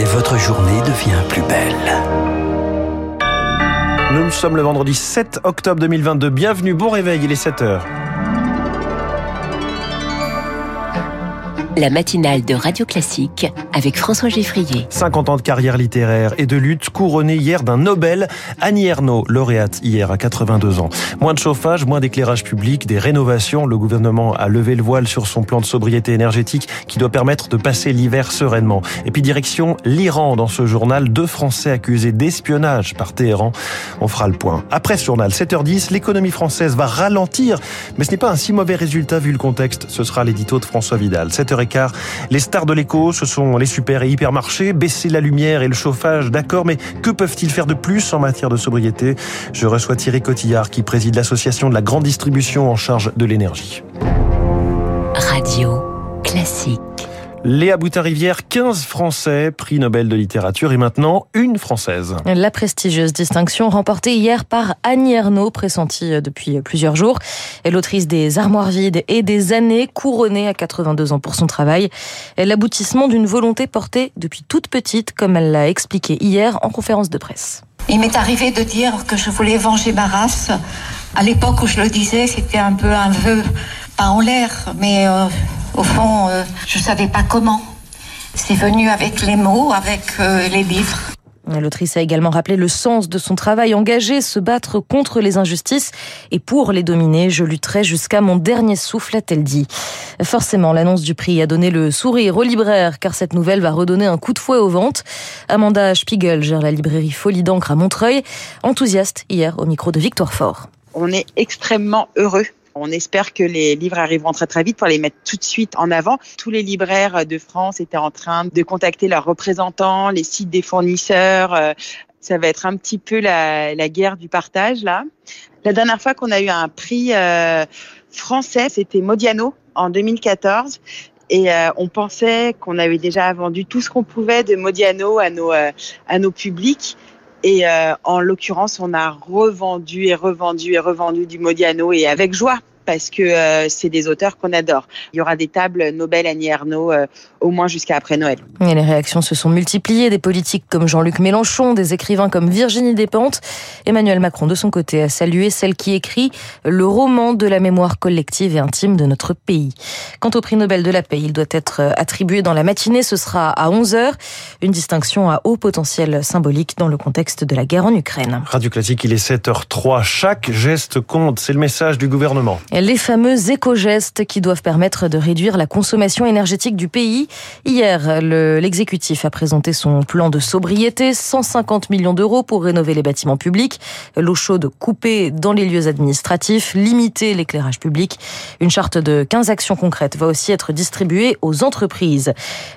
et votre journée devient plus belle. Nous sommes le vendredi 7 octobre 2022. Bienvenue, bon réveil, il est 7 heures. La matinale de Radio Classique avec François Geffrier. 50 ans de carrière littéraire et de lutte couronnée hier d'un Nobel. Annie Ernaux, lauréate hier à 82 ans. Moins de chauffage, moins d'éclairage public, des rénovations. Le gouvernement a levé le voile sur son plan de sobriété énergétique qui doit permettre de passer l'hiver sereinement. Et puis direction l'Iran dans ce journal. Deux Français accusés d'espionnage par Téhéran. On fera le point. Après ce journal, 7h10, l'économie française va ralentir. Mais ce n'est pas un si mauvais résultat vu le contexte. Ce sera l'édito de François Vidal. 7h car Les stars de l'écho, ce sont les super et hypermarchés. Baisser la lumière et le chauffage, d'accord, mais que peuvent-ils faire de plus en matière de sobriété Je reçois Thierry Cotillard qui préside l'association de la grande distribution en charge de l'énergie. Radio classique. Léa Boutin-Rivière, 15 Français, prix Nobel de littérature et maintenant une Française. La prestigieuse distinction remportée hier par Annie Ernaux, pressentie depuis plusieurs jours. Et l'autrice des Armoires vides et des années, couronnée à 82 ans pour son travail. L'aboutissement d'une volonté portée depuis toute petite, comme elle l'a expliqué hier en conférence de presse. Il m'est arrivé de dire que je voulais venger ma race. À l'époque où je le disais, c'était un peu un vœu, pas en l'air, mais... Euh, au fond, euh, je ne savais pas comment. C'est venu avec les mots, avec euh, les livres. L'autrice a également rappelé le sens de son travail engagé, se battre contre les injustices et pour les dominer. Je lutterai jusqu'à mon dernier souffle, a-t-elle dit. Forcément, l'annonce du prix a donné le sourire aux libraires, car cette nouvelle va redonner un coup de fouet aux ventes. Amanda Spiegel gère la librairie Folie d'encre à Montreuil, enthousiaste hier au micro de Victoire Fort. On est extrêmement heureux on espère que les livres arriveront très très vite pour les mettre tout de suite en avant. Tous les libraires de France étaient en train de contacter leurs représentants, les sites des fournisseurs. Euh, ça va être un petit peu la, guerre du partage là. La dernière fois qu'on a eu un prix euh, français, c'était Modiano en 2014. Et euh, on pensait qu'on avait déjà vendu tout ce qu'on pouvait de Modiano à nos, à nos publics. Et euh, en l'occurrence, on a revendu et revendu et revendu du Modiano et avec joie parce que euh, c'est des auteurs qu'on adore. Il y aura des tables Nobel Annie Ernaux euh, au moins jusqu'à après Noël. Et les réactions se sont multipliées. Des politiques comme Jean-Luc Mélenchon, des écrivains comme Virginie Despentes. Emmanuel Macron, de son côté, a salué celle qui écrit le roman de la mémoire collective et intime de notre pays. Quant au prix Nobel de la paix, il doit être attribué dans la matinée. Ce sera à 11h. Une distinction à haut potentiel symbolique dans le contexte de la guerre en Ukraine. Radio Classique, il est 7h03. Chaque geste compte. C'est le message du gouvernement les fameux éco-gestes qui doivent permettre de réduire la consommation énergétique du pays. Hier, l'exécutif a présenté son plan de sobriété, 150 millions d'euros pour rénover les bâtiments publics, l'eau chaude coupée dans les lieux administratifs, limiter l'éclairage public. Une charte de 15 actions concrètes va aussi être distribuée aux entreprises.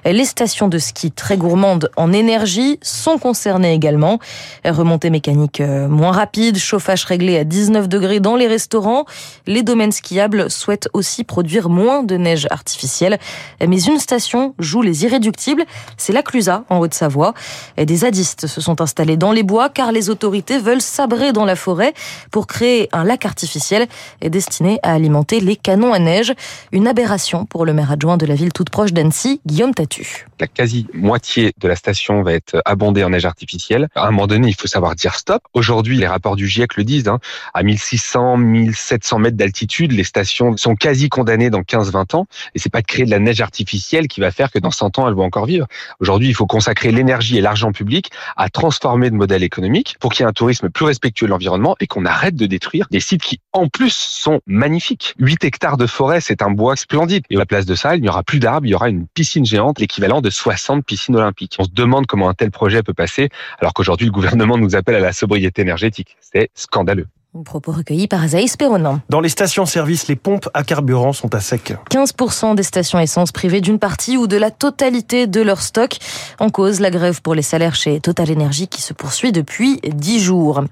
Les stations de ski très gourmandes en énergie sont concernées également. Remontée mécanique euh, moins rapide, chauffage réglé à 19 degrés dans les restaurants. Les domaines skiable souhaite aussi produire moins de neige artificielle. Mais une station joue les irréductibles, c'est la Clusa, en Haute-Savoie. Des zadistes se sont installés dans les bois car les autorités veulent sabrer dans la forêt pour créer un lac artificiel destiné à alimenter les canons à neige. Une aberration pour le maire adjoint de la ville toute proche d'Annecy, Guillaume Tatu. La quasi-moitié de la station va être abondée en neige artificielle. À un moment donné, il faut savoir dire stop. Aujourd'hui, les rapports du GIEC le disent, hein, à 1600, 1700 mètres d'altitude, les stations sont quasi condamnées dans 15-20 ans. Et c'est pas de créer de la neige artificielle qui va faire que dans 100 ans, elles vont encore vivre. Aujourd'hui, il faut consacrer l'énergie et l'argent public à transformer le modèle économique pour qu'il y ait un tourisme plus respectueux de l'environnement et qu'on arrête de détruire des sites qui, en plus, sont magnifiques. 8 hectares de forêt, c'est un bois splendide. Et à la place de ça, il n'y aura plus d'arbres, il y aura une piscine géante, l'équivalent de 60 piscines olympiques. On se demande comment un tel projet peut passer, alors qu'aujourd'hui, le gouvernement nous appelle à la sobriété énergétique. C'est scandaleux. Propos recueillis par Azaïs Perronin. Dans les stations-service, les pompes à carburant sont à sec. 15% des stations essence privées d'une partie ou de la totalité de leur stock. En cause, la grève pour les salaires chez Total Energy qui se poursuit depuis 10 jours.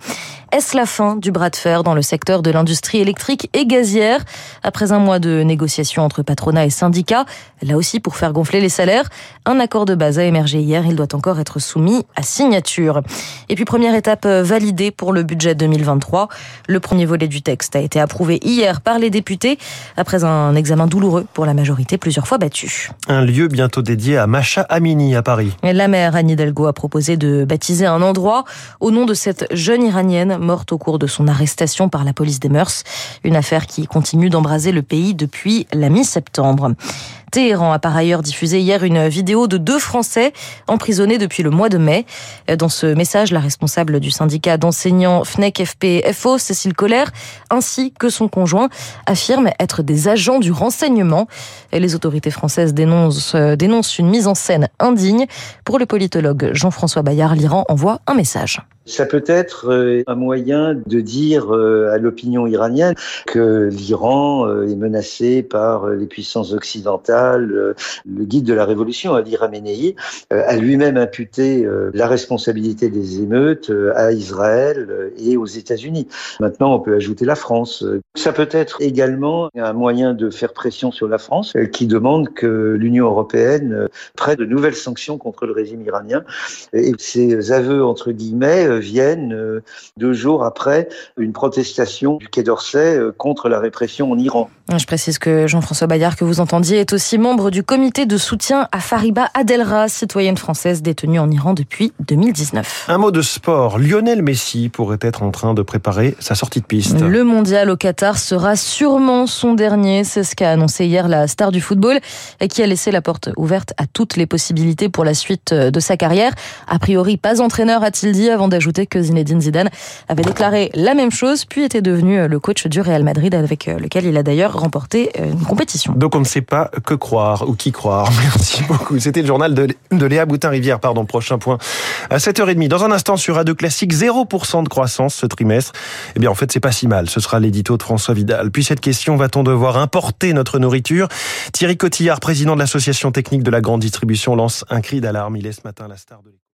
Est-ce la fin du bras de fer dans le secteur de l'industrie électrique et gazière? Après un mois de négociations entre patronat et syndicats, là aussi pour faire gonfler les salaires, un accord de base a émergé hier. Il doit encore être soumis à signature. Et puis première étape validée pour le budget 2023 Le premier volet du texte a été approuvé hier par les députés après un examen douloureux pour la majorité plusieurs fois battue. Un lieu bientôt dédié à Macha Amini à Paris. La maire Anne Hidalgo a proposé de baptiser un endroit au nom de cette jeune iranienne morte au cours de son arrestation par la police des mœurs. Une affaire qui continue d'embraser le pays depuis la mi-septembre. Téhéran a par ailleurs diffusé hier une vidéo de deux Français emprisonnés depuis le mois de mai. Dans ce message, la responsable du syndicat d'enseignants FNEC FP Cécile Collère, ainsi que son conjoint, affirment être des agents du renseignement. Les autorités françaises dénoncent, dénoncent une mise en scène indigne. Pour le politologue Jean-François Bayard, l'Iran envoie un message. Ça peut être euh, un moyen de dire euh, à l'opinion iranienne que l'Iran euh, est menacé par les puissances occidentales. Le guide de la révolution, Ali Khamenei, a lui-même imputé la responsabilité des émeutes à Israël et aux États-Unis. Maintenant, on peut ajouter la France. Ça peut être également un moyen de faire pression sur la France qui demande que l'Union européenne prenne de nouvelles sanctions contre le régime iranien. Et ces aveux, entre guillemets, viennent euh, deux jours après une protestation du Quai d'Orsay euh, contre la répression en Iran. Je précise que Jean-François Bayard, que vous entendiez, est aussi membre du comité de soutien à Fariba Adelra, citoyenne française détenue en Iran depuis 2019. Un mot de sport. Lionel Messi pourrait être en train de préparer sa sortie de piste. Le mondial au Qatar sera sûrement son dernier. C'est ce qu'a annoncé hier la star du football et qui a laissé la porte ouverte à toutes les possibilités pour la suite de sa carrière. A priori, pas entraîneur, a-t-il dit, avant d'ajouter que Zinedine Zidane avait déclaré la même chose, puis était devenu le coach du Real Madrid avec lequel il a d'ailleurs remporter euh, une compétition. Donc on ne sait pas que croire ou qui croire. Merci beaucoup. C'était le journal de, Léa Boutin-Rivière, pardon, prochain point. À 7h30, dans un instant sur Radio Classique, 0% de croissance ce trimestre. Eh bien en fait c'est pas si mal, ce sera l'édito de François Vidal. Puis cette question, va-t-on devoir importer notre nourriture? Thierry Cotillard, président de l'association technique de la grande distribution, lance un cri d'alarme. Il est ce matin la star de